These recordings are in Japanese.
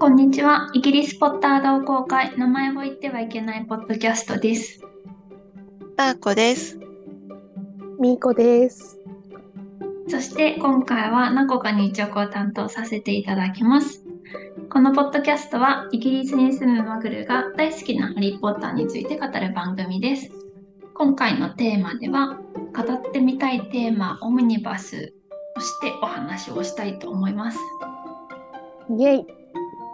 こんにちは。イギリスポッター同好会、名前を言ってはいけないポッドキャストです。ターコです。みーこです。そして今回はナコカ日直を担当させていただきます。このポッドキャストはイギリスに住むマグルが大好きなハリー・ポッターについて語る番組です。今回のテーマでは語ってみたいテーマオムニバスとしてお話をしたいと思います。イェイ。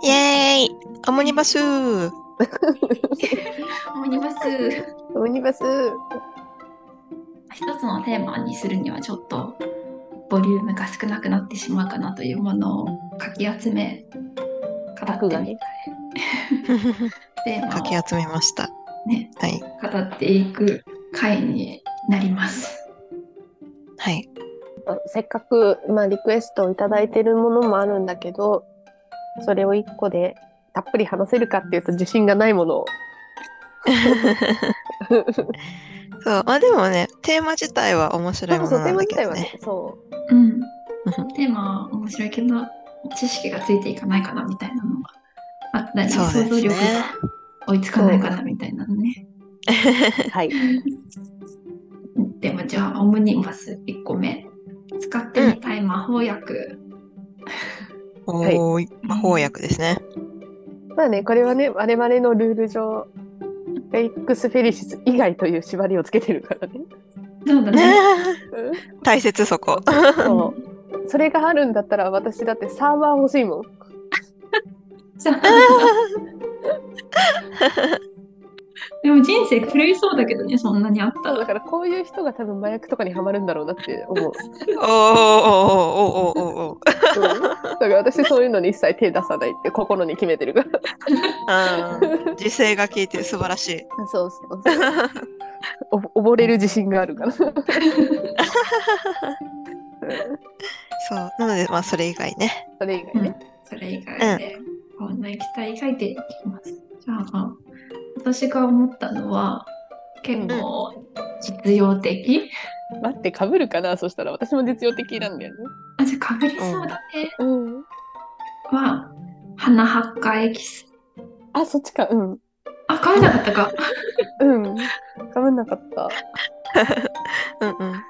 イエーイオムニバスーオムニバスオムニバス。一つのテーマにするにはちょっとボリュームが少なくなってしまうかなというものをかき集め語ってみたいテーマかき集めました。をねはい。語っていく回になります。はい。せっかく、まあ、リクエストをいただいてるものもあるんだけど、それを一個でたっぷり話せるかっていうと自信がないものを。そう。まあでもね、テーマ自体は面白いもそうそう、テーのなんマ自体はねだけどね。、そうん、テーマは面白いけど知識がついていかないかなみたいなのがあったり、そうですね想像力が追いつかないかなみたいなのね。う。はい。でもじゃあオムニバス1個目使ってみたい魔法薬。おーい。魔法薬ですね。まあね、これはね、我々のルール上、フェイックス・フェリシス以外という縛りをつけてるからね。そうだね。大切そこ。そう。それがあるんだったら私だってサーバー欲しいもん。でも人生狂いそうだけどね、そんなにあったら。だからこういう人が多分麻薬とかにはまるんだろうなって思う。おーおーおーおーおーおーおーうんだから私そういうのに一切手出さないって心に決めてるから。うん自制が効いて素晴らしい。そうそうそう。お溺れる自信があるから。そう。なので、まあそれ以外ね。それ以外ね。それ以外で、こんな液体書いていきます。じゃあ、私が思ったのは、結構実用的、待って、かぶるかな？そしたら私も実用的なんだよね。あ、じゃあかぶりそうだね。うん。は、花発火エキス。あ、そっちか。うん。あ、かぶらなかったか。うん。かぶんなかった。うんうん。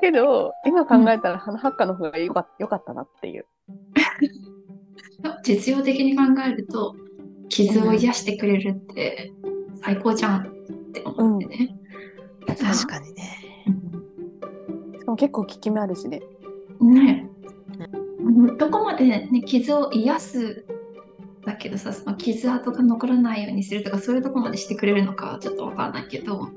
けど、今考えたら花発火の方がよかよかったなっていう。実用的に考えると、傷を癒してくれるって最高じゃんって思ってね。確かにね。しかも結構効き目あるしね。ねうんどこまで、ね、傷を癒すだけどさその傷跡が残らないようにするとかそういうとこまでしてくれるのかはちょっとわからないけど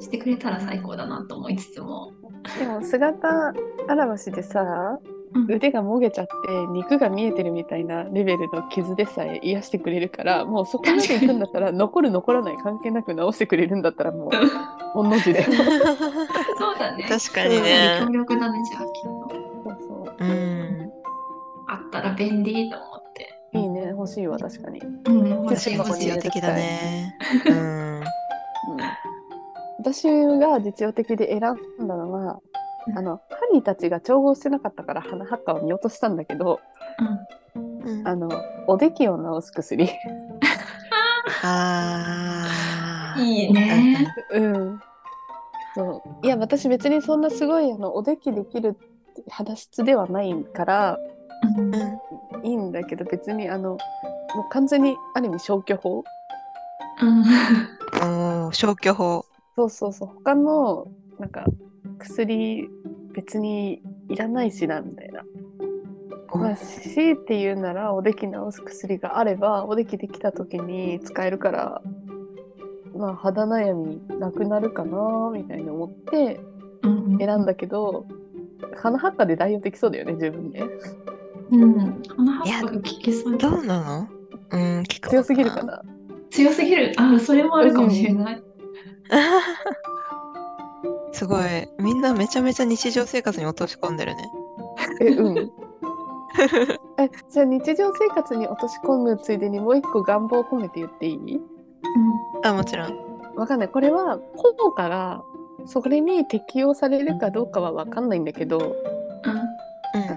してくれたら最高だなと思いつつも、でも姿現しでさ、うん腕がもげちゃって肉が見えてるみたいなレベルの傷でさえ癒してくれるからもうそこまで行くんだったら残る残らない関係なく治してくれるんだったらもう御の字で。そ うそうだね。確かにね。強力だねじゃあきっと。そうう。ん。あったら便利と思って。いいね。欲しいわ確かに、うん。欲しい欲しい的だね。うん。うん、私が実用的で選んだのはあのハニーたちが調合してなかったから花発火を見落としたんだけどうん。あのおできを治す薬。あー。いいね。うん。そう。いや私別にそんなすごいあのおできできる肌質ではないからうん。うんいいんだけど別にあのもう完全にある意味消去法。うん消去法。そうそうそう。他のなんか薬別にいらないしなみたいな。まあ、強いて言うならおでき治す薬があればおできできた時に使えるからまあ肌悩みなくなるかなみたいに思ってうん選んだけど鼻発火で代用できそうだよね十分ねうん。花葉っぱが効きそう。どうなの？うん、強すぎるかな。強すぎる。あそれもあるかもしれない、すごい。みんなめちゃめちゃ日常生活に落とし込んでるね。えうん えじゃあ日常生活に落とし込むついでにもう一個願望を込めて言っていい？あ、もちろん。わかんないこれは効果がそれに適用されるかどうかはわかんないんだけどうんうん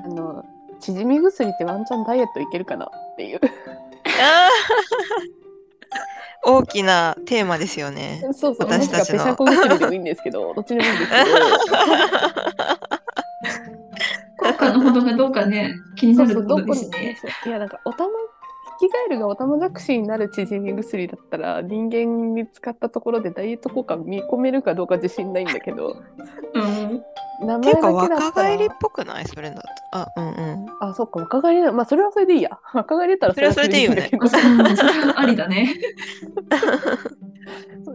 あの縮み薬ってワンチャンダイエットいけるかなっていう。あー大きなテーマですよね。そうそう、も私たちのペシャコ薬でもいいんですけど、どっちでもいいんですけ 効果のほどがどうかね、気にど、なるところそうそう、どこにですね。そういや、なんか、おたま、ヒキガエルがオタマジャクシになる縮み薬だったら、人間に使ったところでダイエット効果見込めるかどうか自信ないんだけど、うん。名前だけだったら若返りっぽくない？それだと。あ、うんうん。あ、そっか、若返りだ。まあ、それはそれでいいや。若返りだったらそれはそれでいいよねあそうそれは ありだね。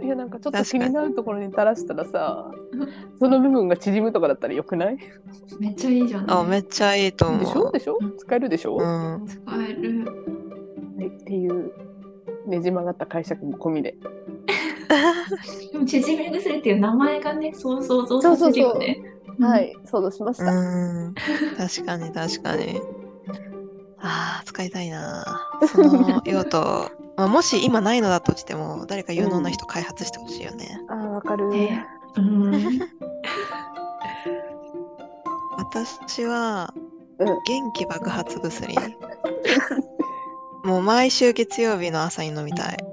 いや、なんかちょっと気になるところに垂らしたらさ、その部分が縮むとかだったらよくない？めっちゃいいじゃん、ね。あ、めっちゃいいと思う。でしょ？でしょ？うん使えるでしょ、うはん。使える。い、っていうねじ曲がった解釈も込みで。でも、縮み薬っていう名前がね、そう想像させるよね。うんはい、想像しました。うん。確かに 確かに。ああ、使いたいな。その用途、まあ、もし今ないのだとしても、誰か有能な人開発してほしいよね。あー、わかる。ねうん。私は、うん元気爆発薬。もう毎週月曜日の朝に飲みたい。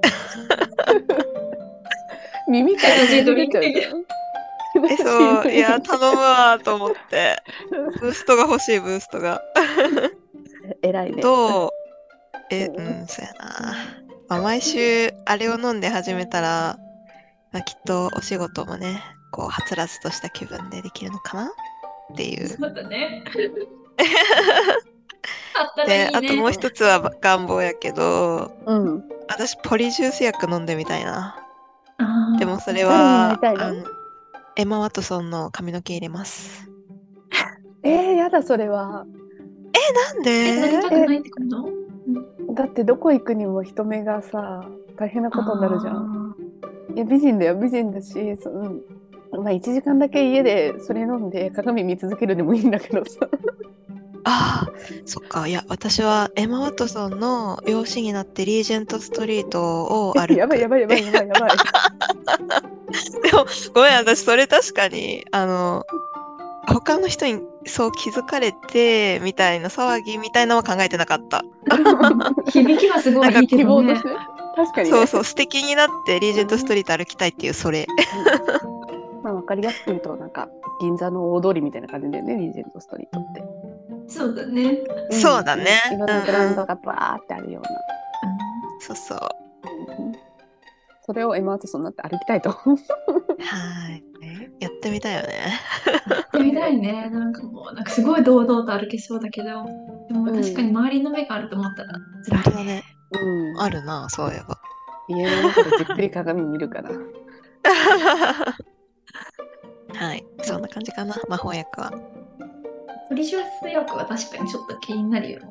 耳から出ちゃうえ、そう、いや、頼むわと思って。ブーストが欲しい、ブーストが。偉いね。どうえ、ううんん、そうやな。まあ、毎週あれを飲んで始めたら、まあ、きっとお仕事もね、こう、はつらつとした気分でできるのかなっていう。そうだね。あったらで、いいね。あともう一つは願望やけど、うん。私、ポリジュース薬飲んでみたいな。でもそれはエマ・ワトソンの髪の毛入れます。えー、やだ、それは。なんえ、なりでたくないってこと？だってどこ行くにも人目がさ、大変なことになるじゃん。ん。いや、美人だよ、美人だし、そうんまあ、1時間だけ家でそれ飲んで鏡見続けるでもいいんだけどさ。ああ、そっか。いや、私はエマ・ワトソンの養子になってリージェントストリートを歩く。やばいやばいやばいやばいやばい。でも、ごめん、私、それ確かに、あの、他の人にそう気づかれて、みたいな騒ぎみたいなのは考えてなかった。響きはすごいいいけどね。確かに、ね。そうそう、素敵になってリージェントストリート歩きたいっていう、それ。まあ、わかりやすく言うと、なんか、銀座の大通りみたいな感じだよね、リージェントストリートって。そうだね。んそうだねいろんなブランドがバーってあるような。そうそう。うんそれをエマ・ワトソンになって歩きたいと。はい。やってみたいよね。やってみたいね。なんかもう、なんかすごい堂々と歩けそうだけど、でも確かに周りの目があると思ったら辛いね。ね。うん。あるな、そういえば。家の中でじっくり鏡見るから。はい。そんな感じかな、魔法薬は。ポリシュース薬は確かにちょっと気になるよね。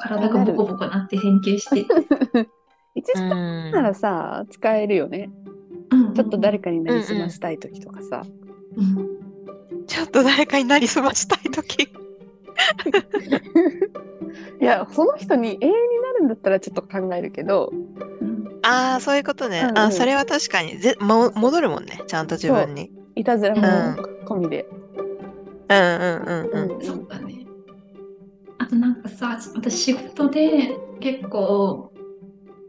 体がボコボコなって変形して。1時間ならさ、使えるよね。ちょっと誰かになりすましたい時とかさ。うんちょっと誰かになりすましたいとき。いや、その人に永遠になるんだったらちょっと考えるけど、うんああ、そういうことね。うんうんあそれは確かにぜ、も戻るもんね、ちゃんと自分に。いたずらもうん込みで。うんうんうんうん。そうだね。あとなんかさ、私仕事で結構、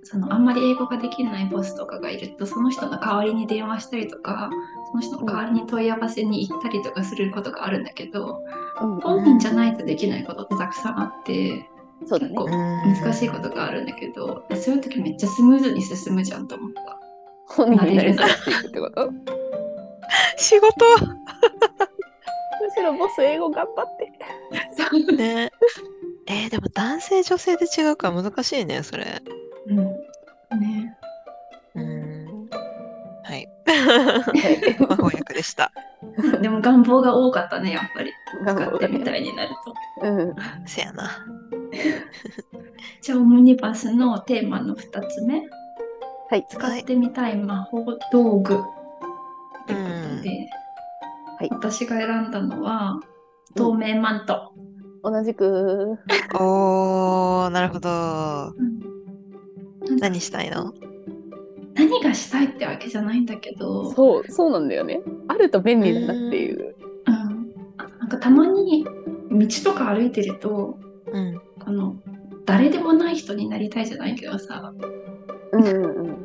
そのあんまり英語ができないボスとかがいると、その人の代わりに電話したりとか、その人の代わりに問い合わせに行ったりとかすることがあるんだけど、うん本人じゃないとできないことってたくさんあって、そうだね結。構うん難しいことがあるんだけど、そういう時めっちゃスムーズに進むじゃんと思った。本人になってこと？む 仕事？しろボス英語頑張って。ね。えー、でも男性女性で違うから難しいね、それ。うん。ね。うん。はい。はい魔法薬でした。でも願望が多かったね、やっぱり。頑使ってみた張いになると。うん。せやな。じゃあ、オムニバスのテーマの2つ目。はい。使ってみたい魔法道具。ことで、はい私が選んだのは、透明マント。同じく、おー、なるほど。うん何したいの？何がしたいってわけじゃないんだけど、そう、そうなんだよね。あると便利だなっていう。うん、あなんかたまに道とか歩いてるとうん。この誰でもない人になりたいじゃないけどさうんうんうん。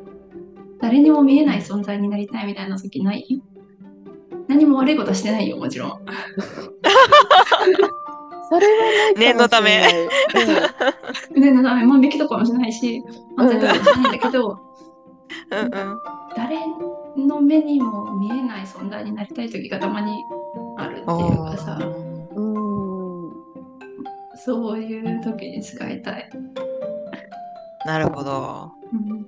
誰にも見えない存在になりたいみたいな時ない？何も悪いことしてないよもちろん それはないかもしれない。念のためうんねな万引きとかもしないし犯罪とかもしないんだけどうんうん。誰の目にも見えない存在になりたい時がたまにあるっていうかさうん。そういう時に使いたい、なるほど。うん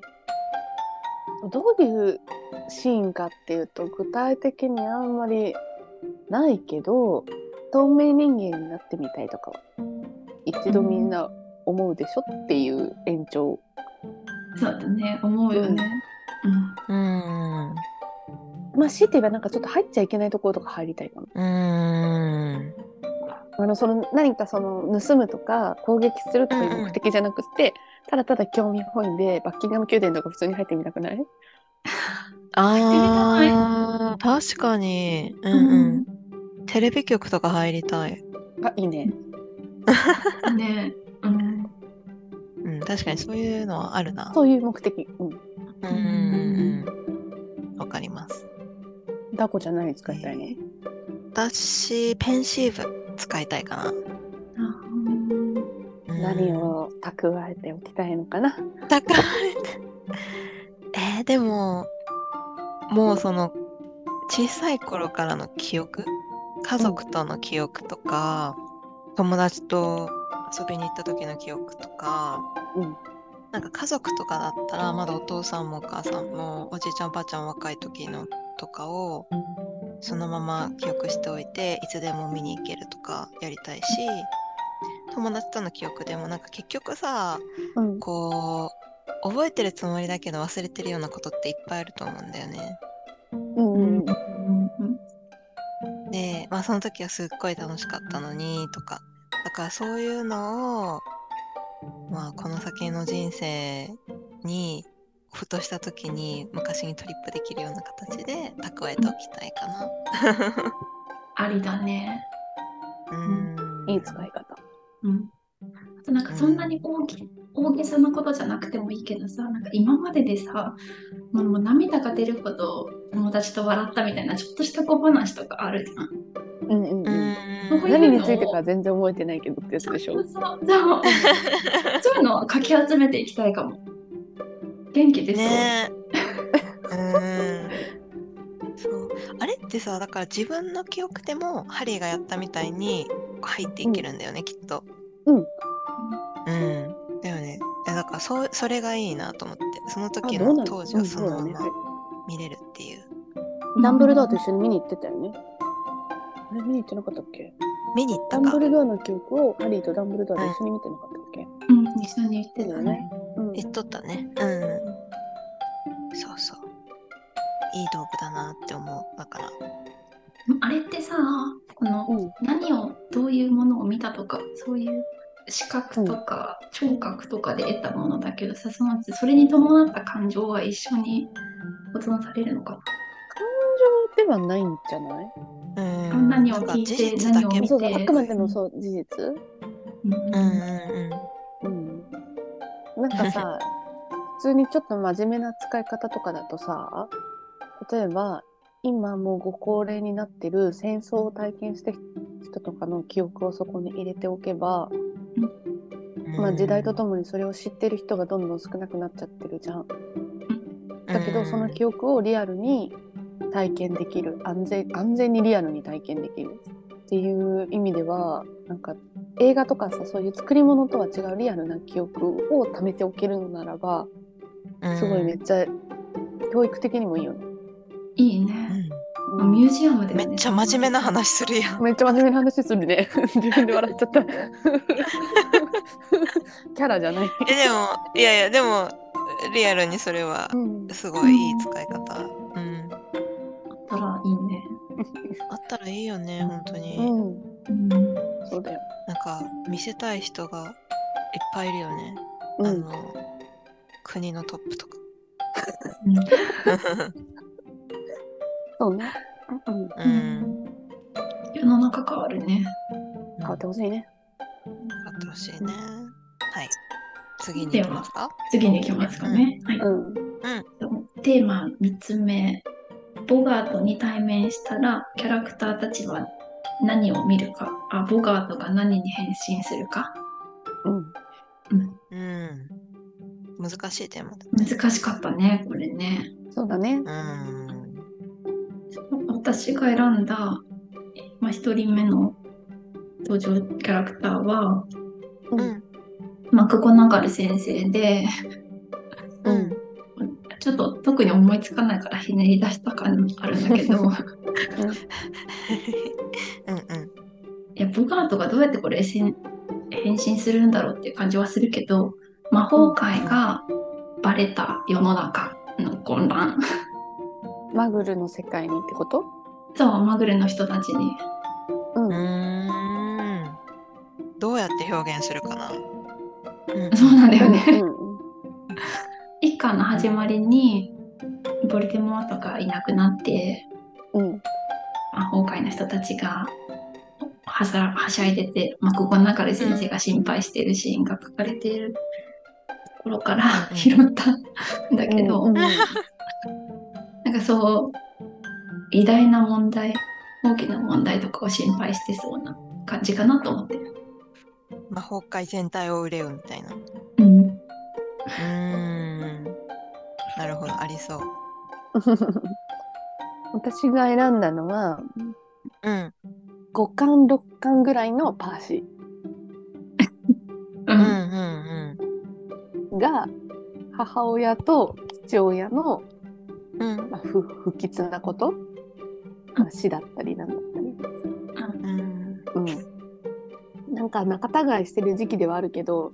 どういうシーンかっていうと具体的にあんまりないけど透明人間になってみたいとかは一度みんな思うでしょっていう延長。そうだね思うよね、うんうん。まあ強いて言えばなんかちょっと入っちゃいけないところとか入りたいかも。うん。あのその何かその盗むとか攻撃するとかいう目的じゃなくて、ただただ興味本位でバッキンガム宮殿とか普通に入ってみたくない？ああ、確かに。うんうん。テレビ局とか入りたい。あいいね。うんねうんうん、確かにそういうのはあるな。そういう目的。うん。うんうんうんうん。わかります。ダコちゃん何使いたいの、私、ペンシーブ使いたいかな。何を蓄えておきたいのかな。高い。えー、でも、もうその、小さい頃からの記憶？家族との記憶とか、友達と遊びに行った時の記憶とか、うん。なんか家族とかだったら、まだお父さんもお母さんも、おじいちゃんおばあちゃん若い時のとかを、そのまま記憶しておいて、いつでも見に行けるとかやりたいし、友達との記憶でもなんか結局さ、うん。こう覚えてるつもりだけど忘れてるようなことっていっぱいあると思うんだよね。うんうんうんで、まあその時はすっごい楽しかったのにとか。だからそういうのを、まあこの先の人生にふとした時に昔にトリップできるような形で蓄えておきたいかな。ありだね。うん。いい使い方。うん。あとなんかそんなに大き大げさなことじゃなくてもいいけどさ、なんか今まででさ、もう涙が出るほど友達と笑ったみたいなちょっとした小話とかあるじゃん。うんうんうん。うん。そう何についてか全然覚えてないけどってやつでしょ？そうそうそう。そういうのをかき集めていきたいかも。元気ですよ。ねえ。うん。そう。あれってさ、だから自分の記憶でもハリーがやったみたいに入っていけるんだよね、きっと。うん。うん。だよね。だからそうそれがいいなと思って、その時の当時はそのまま見れるっていう。ダンブルドアと一緒に見に行ってたよね。あれ見に行ってなかったっけ？見に行ったかダンブ。ルドアの記憶をハリーとダンブルドアで一緒に見てなかったっけ、うん、一緒に言ってたね。うん言っとったね。うん。そうそう。いい道具だなって思う。だから。あれってさ、このうん。何をどういうものを見たとかそういう視覚とか聴覚とかで得たものだけどさそのそれに伴った感情は一緒に保存されるのか感情ではないんじゃない？うん。何をなんか聞いて何を見てそうそう、あくまでもそう、事実？うん。うんうんうん。うん。なんかさ、普通にちょっと真面目な使い方とかだとさ、例えば、今もうご高齢になってる戦争を体験した人とかの記憶をそこに入れておけば、まあ時代とともにそれを知ってる人がどんどん少なくなっちゃってるじゃん。だけど、その記憶をリアルに体験できる安全安全にリアルに体験できるっていう意味ではなんか映画とかさそういう作り物とは違うリアルな記憶を貯めておけるのならばうんすごいめっちゃ教育的にもいいよね。いいね。うんミュージアムで、ね、めっちゃ真面目な話するやん。めっちゃ真面目な話するね。自分で笑っちゃった。キャラじゃない。え、でも、いやいや、でも、リアルにそれはうんすごいいい使い方。うん。あったらいいね。あったらいいよね、本当に。うん、うん、そうだよ。なんか、見せたい人がいっぱいいるよね。うん、あの、国のトップとか。そうね。うん、世の中変わるね。変わってほしいね。変わっってほしいね。はい。次に行きますか？次に行きますかね。はい。うん。テーマ3つ目。ボガートに対面したらキャラクターたちは何を見るか？あ、ボガートが何に変身するか？うん。うん。うん。難しいテーマだ。難しかったね、これね。そうだね。うん。私が選んだ、まあ、1人目の登場キャラクターは、う。うんん。マクゴナガル先生で、ううんん。ちょっと特に思いつかないからひねり出した感あるんだけど、うんうん。いや、ボガートがどうやってこれ変変身するんだろうっていう感じはするけど、魔法界がバレた世の中の混乱。マグルの世界にってこと？そう、マグルの人たちに。うん。うーん。どうやって表現するかな？うんそうなんだよね。うん一巻の始まりに、ボルデモートがいなくなって、うん。魔法界の人たちがはさはしゃいでて、マクゴナガル先生が心配しているシーンが書かれているところからうん拾ったんだけど、うんうんかそう、偉大な問題、大きな問題とかを心配してそうな感じかなと思ってる。魔法界全体を憂うみたいな。ううん。ーん。なるほど、ありそう。私が選んだのはうん。5巻6巻ぐらいのパーシう。うんんうんーが母親と父親の、うん。うん。まあ、不不吉なこと、まあ、死だったりなんだったり、うん。うん、なんか仲違いしてる時期ではあるけど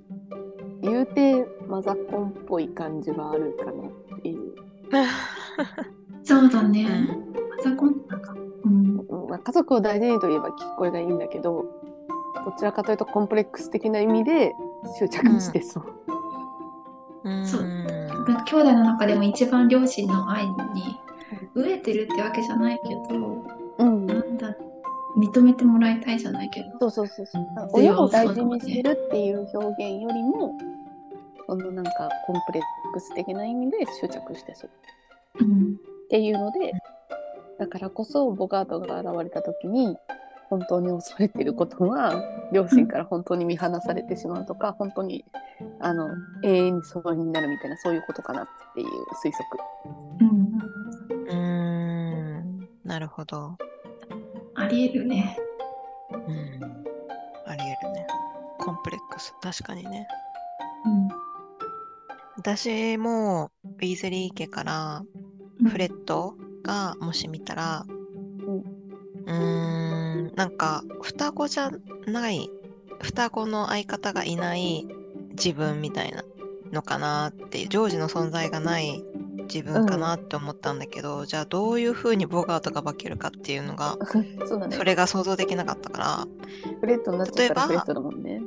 言うてマザコンっぽい感じはあるかなっていう、そうだね。うん。パソコンなんか。うん。うんまあ、家族を大事にといえば聞こえがいいんだけどどちらかというとコンプレックス的な意味で執着してそう。うん。そう兄弟の中でも一番両親の愛に飢えてるってわけじゃないけど、うんなんだ、認めてもらいたいじゃないけど。そうそうそうそう。強親を大事にしてるっていう表現よりも、そのなんかコンプレックス的な意味で執着してそううん。っていうので、だからこそボガートが現れた時に、本当に恐れてることは、両親から本当に見放されてしまうとか、本当にあの永遠に疎遠になるみたいな、そういうことかなっていう推測。うん。うーん。なるほど。ありえるね。うん。ありえるね。コンプレックス。確かにね。私も、ウィーズリー家から、うん。フレットがもし見たら、うんうーん、なんか、双子じゃない、双子の相方がいない自分みたいなのかなってジョージの存在がない自分かなって思ったんだけど、じゃあどういう風にボガートが化けるかっていうのが、そうだねそ。れが想像できなかったから、フレットになっちゃったらフ例えばレットだもんね。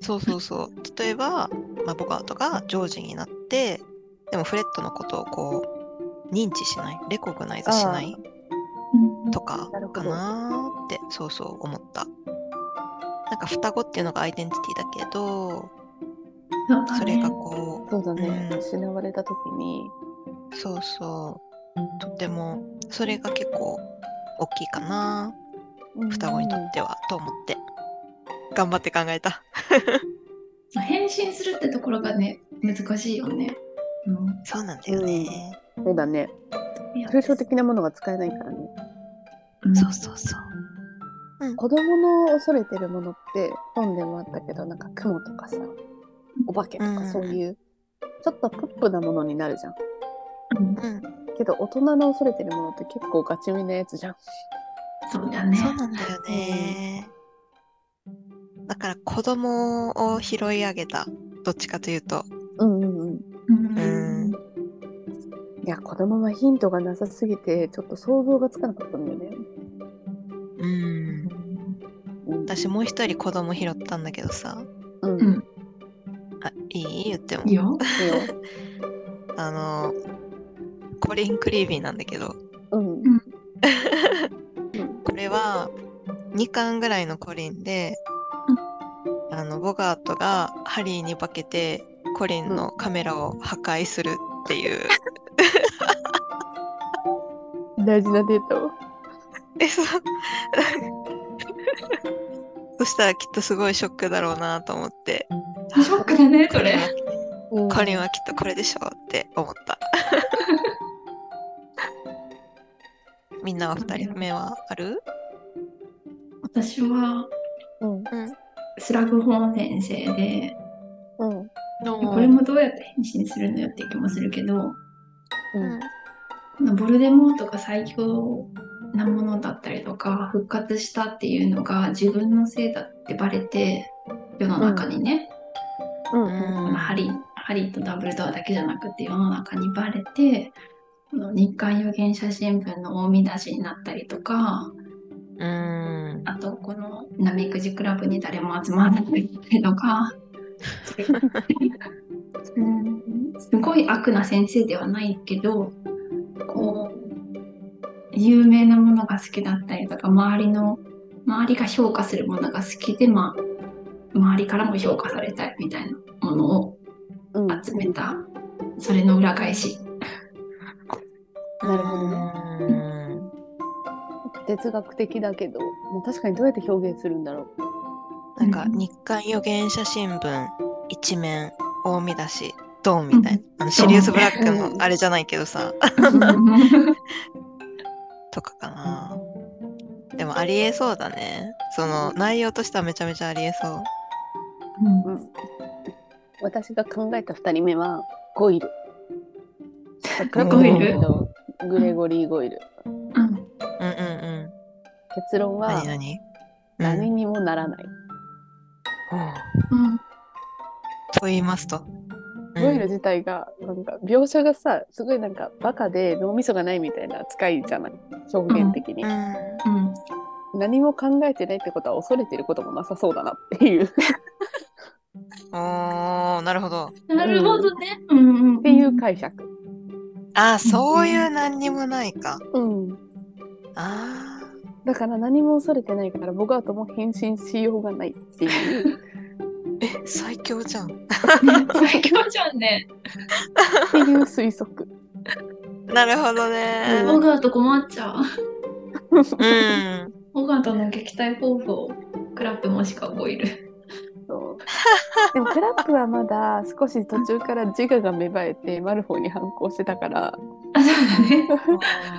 そうそうそう。例えば、まあ、ボガートがジョージになって、でもフレットのことをこう、認知しない、レコグナイズしないうん。とかかなーって、そうそう思った。なんか双子っていうのがアイデンティティだけど、それがこそうだね。うん失われた時に、う、そうそう、とっても、それが結構大きいかな、双子にとっては、と思って、頑張って考えた。変身するってところがね、難しいよね。うん。そうなんだよね。うんそうだね。抽象的なものが使えないからね。うんそうそうそう。子供の恐れてるものって本でもあったけどなんか雲とかさお化けとうんかそういうちょっとポップなものになるじゃん。うんうん、けど大人の恐れてるものって結構ガチめなやつじゃん。そうだね。そうなんだよね。だから子供を拾い上げた、どっちかというと。うんうんいや子供はヒントがなさすぎてちょっと想像がつかなかったんだよね。うん。うん、私もう一人子供拾ったんだけどさ。うん。うん。あ、いい？言ってもいい。よ。よ。あの、コリン・クリービーなんだけど、うん。これは2巻ぐらいのコリンで、あのボガートがハリーに化けてコリンのカメラを破壊するっていう、大事なデータを。えそう そしたらきっとすごいショックだろうなと思ってショックだね、それ。うんコリンはきっとこれでしょうって思った みんなは2人目はある？私はうん。スラグホーン先生で、うん。これもどうやって変身するのよって気もするけど、うん。ボルデモートが最強なものだったりとか復活したっていうのが自分のせいだってバレて世の中にね、うん。うん。ハリーハリーとダブルドアだけじゃなくて世の中にバレてこの日刊預言者新聞の大見出しになったりとかうん。あとこのなめくじクラブに誰も集まらなかったりとかうん すごい悪な先生ではないけどこう有名なものが好きだったりとか周りの周りが評価するものが好きで、まあ、周りからも評価されたいみたいなものをうん。集めたそれの裏返し。なるほどねうん哲学的だけど、もう確かにどうやって表現するんだろう。なんか日刊預言者新聞一面大見出しドンみたいな、あのシリウス・ブラックのあれじゃないけどさ、とかかな。でもありえそうだね。その内容としてはめちゃめちゃありえそう。うん。うん。私が考えた2人目は、ゴイル。ゴイル？グレゴリー・ゴイル。うん。うんうんうん。結論は何、何？何にもならない。うん。うん。と言いますと、うんゴイル自体が、なんか、描写がさ、すごいなんか、バカで脳みそがないみたいな扱いじゃない？表現的に。うんうん何も考えてないってことは恐れてることもなさそうだなっていう。おーなるほどなるほどね。うんうん、っていう解釈。あーそういう何にもないかうん。あだから何も恐れてないから、ボガートも変身しようがないっていう。ーえ最強じゃん 最強じゃんね。っていう推測。なるほどねオガート困っちゃう。うんオガートの撃退方法、クラップもしくはボイル。そうでもクラップはまだ少し途中から自我が芽生えてマルフォーに反抗してたから、あ、そうだね。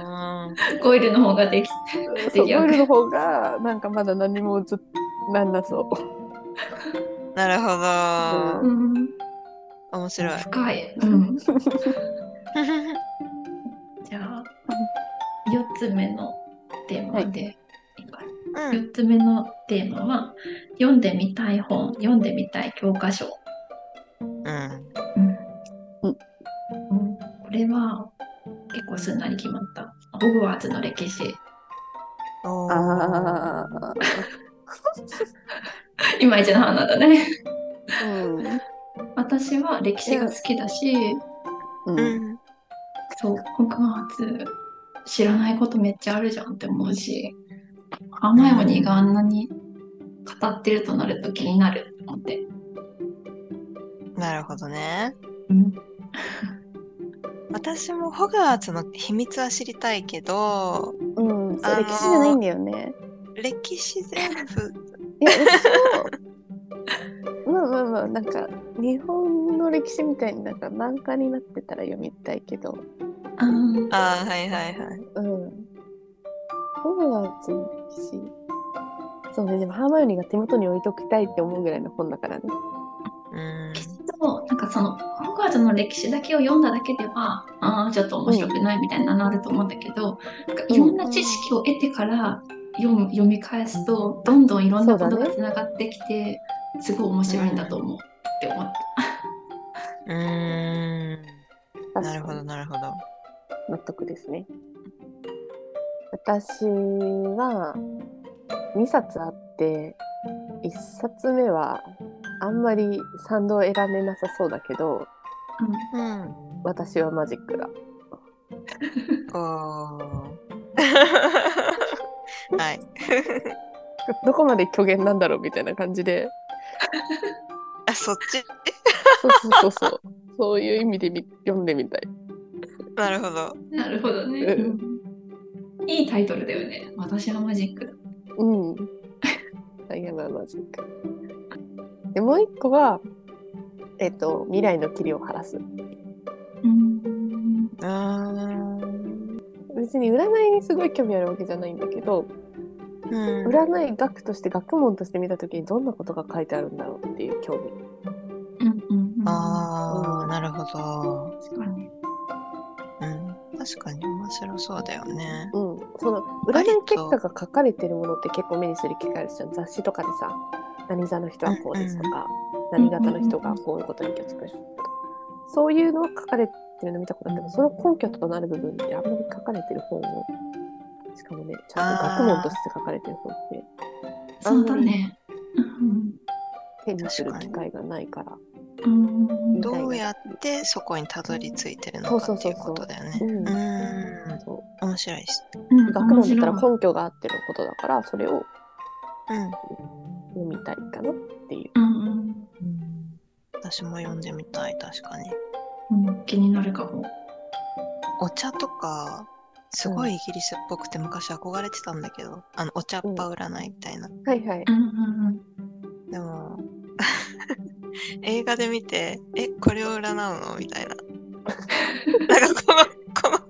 うんボイルの方ができそゴイルの方がなんかまだ何もずっなんなそなるほど、うん、面白い深い。うん。じゃあ、4つ目のテーマで、いいかなうん4つ目のテーマは、読んでみたい本、読んでみたい教科書。うんうんうんうんこれは結構すんなり決まった。ホグワーツの歴史。ああいまいちの花だね。うん私は歴史が好きだし、うんうんそう、ホグワーツ知らないことめっちゃあるじゃんって思うし、ハーマイオニーがあんなに語ってるとなると気になると思って。なるほどねうん。私もホガーツの秘密は知りたいけどうん歴史じゃないんだよね歴史全部いや まあまあまあなんか日本の歴史みたいになんか漫画になってたら読みたいけど。あー。ああはいはいはい。うん。ホグワーツの歴史。そうねでもハーマイオニーが手元に置いときたいって思うぐらいの本だからね。うん。きっと、なんかその、ホグワーツの歴史だけを読んだだけでは、ああ、ちょっと面白くないみたいなのあると思うんだけど、なんかいろんな知識を得てから読む読み返すと、どんどんいろんなことがつながってきて、すごい面白いんだと思う。って思った。うーん。なるほどなるほど。納得ですね。私は2冊あって1冊目はあんまり賛同を選べなさそうだけどうん。私はマジックだ。はい どこまで虚言なんだろうみたいな感じで あ、そっち？そうそうそうそう。そういう意味でみ読んでみたい。なるほど。なるほどね、いいタイトルだよね。私のマジック。うん。ダイアナマジック。で、もう一個は、えっ、と、未来の霧を晴らす。うん。うーん。別に占いにすごい興味あるわけじゃないんだけど、うん。占い学として学問として見たときにどんなことが書いてあるんだろうっていう興味。うんうんうん。ああ、なるほど。確かに。うん。確かに面白そうだよね。うん。その占い結果が書かれてるものって結構目にする機会あるじゃん。雑誌とかでさ、何座の人はこうですとか、何型の人がこういうことに気をつけるとか。そういうのが書かれてるの見たことあるけど、その根拠となる部分ってあんまり書かれてる本を、しかもね、ちゃんと学問として書かれてる本って、そうだね。うん手にする機会がないから。うんどうやってそこにたどり着いてるのかっていうことだよね。うん面白いし。うん学問だったら根拠があってのことだから、それをうん。読みたいかなっていう。うんうん私も読んでみたい、確かに。うん、気になるかも。お茶とか、すごいイギリスっぽくて昔憧れてたんだけど、あの、お茶っ葉占いみたいな。はいはい。うんうんでも、映画で見て、え、これを占うの？みたいな。なんかこの、この、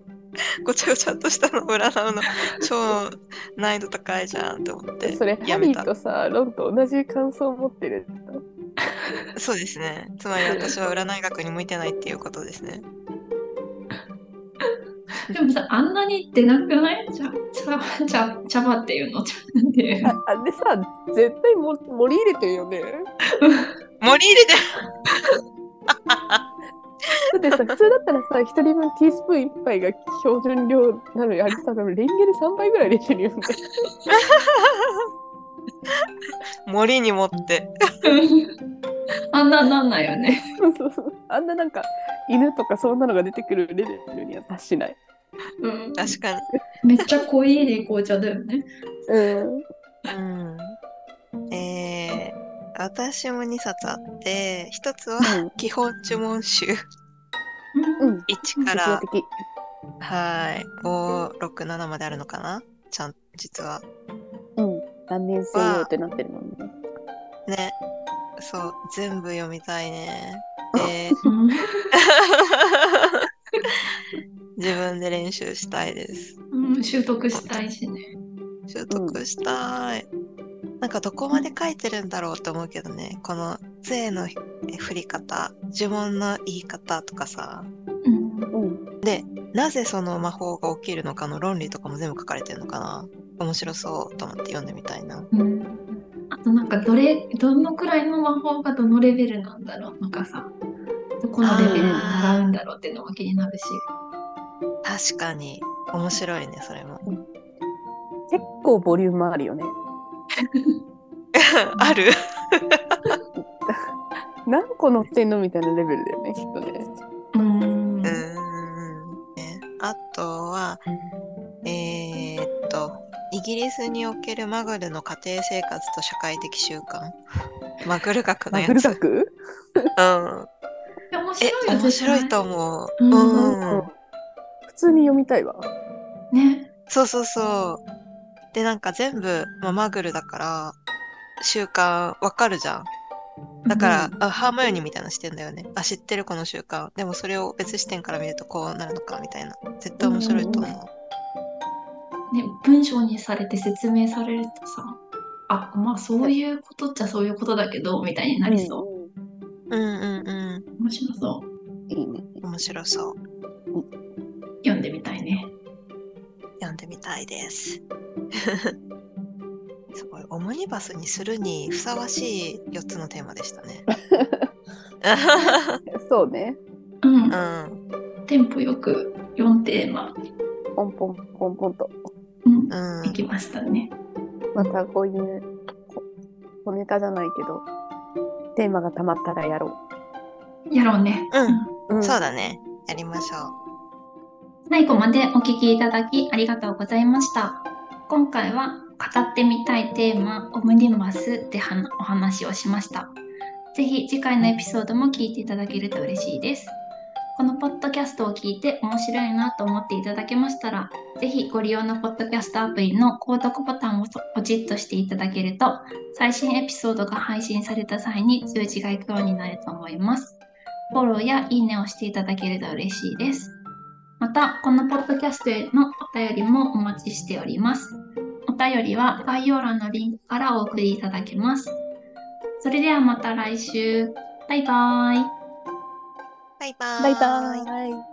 ごちゃごちゃっとしたのを占うの、超難易度高いじゃんって思って。それ、ハやめたリーとさ、ロンと同じ感想を持ってる。そうですね。つまり私は占い学に向いてないっていうことですね。うん。でもさ、あんなに出なくない？茶茶茶茶葉っていうの？茶なんていうの？あ、さ、絶対も盛り入れてるよね。盛り入れてだってさ、普通だったらさ、一人分ティースプーン一杯が標準量なのに、あれさ、レンゲで3倍ぐらい入れてるよね。森に持って。あんななんないよね。そうそうそうあんななんか、犬とかそんなのが出てくるレベルには達しない。うん、確かに。めっちゃ濃い紅茶だよね。うん。うん。えー、私も2冊あって、1つはうん。基本注文集うん。1から、的。はい、5、6、7まであるのかな？ちゃん、実は。うん。何年生用ってなってるもんね。ね。そう、全部読みたいね。で、う ん自分で練習したいです。うん、習得したいしね。習得したい。なんかどこまで書いてるんだろうと思うけどね、この杖の振り方、呪文の言い方とかさ、うんうん。で、なぜその魔法が起きるのかの論理とかも全部書かれてるのかな面白そうと思って読んでみたいな。うんあとなんかどれどのくらいの魔法がどのレベルなんだろうなんかさどこのレベルで習うんだろうっていうのも気になるし確かに。面白いね、それも。結構ボリュームあるよね。ある？何個乗ってんのみたいなレベルだよね、きっとね。うんうーん。ねあとは、えーっと、イギリスにおけるマグルの家庭生活と社会的習慣。マグル学のマグルやつ。うん。学いや面え白い、よ面白い絶と思う。ううんん。普通に読みたいわ。対ねそうそうそう。で、なんか全部、まあ、マグルだから、習慣わかるじゃん。だから、あハーマイオニーみたいな視点だよね。あ、知ってるこの習慣。でもそれを別視点から見るとこうなるのかみたいな。絶対面白いと思う。ね、文章にされて説明されるとさあまあそういうことっちゃそういうことだけどみたいになりそう、うんうんう面白そううん。いいね。ん。面白そう。読んでみたいね読んでみたいです。すごい。オムニバスにするにふさわしい4つのテーマでしたね。そうね。うん、うん。テンポよく4テーマ、ポンポンポンポンと。うん、うん。いきましたねまたこういうこ小ネタじゃないけど、テーマがたまったらやろやろうね、うんう。うん、そうだね。やりましょう。最後までお聞きいただきありがとうございました。今回はってみたいテーマオムニバスでお話をしました。ぜひ次回のエピソードも聞いていただけると嬉しいです。このポッドキャストを聞いて面白いなと思っていただけましたら、ぜひご利用のポッドキャストアプリの購読ボタンをポチッとしていただけると、最新エピソードが配信された際に通知が行くようになると思います。フォローやいいねをしていただけると嬉しいです。また、このポッドキャストへのお便りもお待ちしております。お便りは概要欄のリンクからお送りいただけます。それではまた来週。バイバーイ。バイバイ。バイバイ。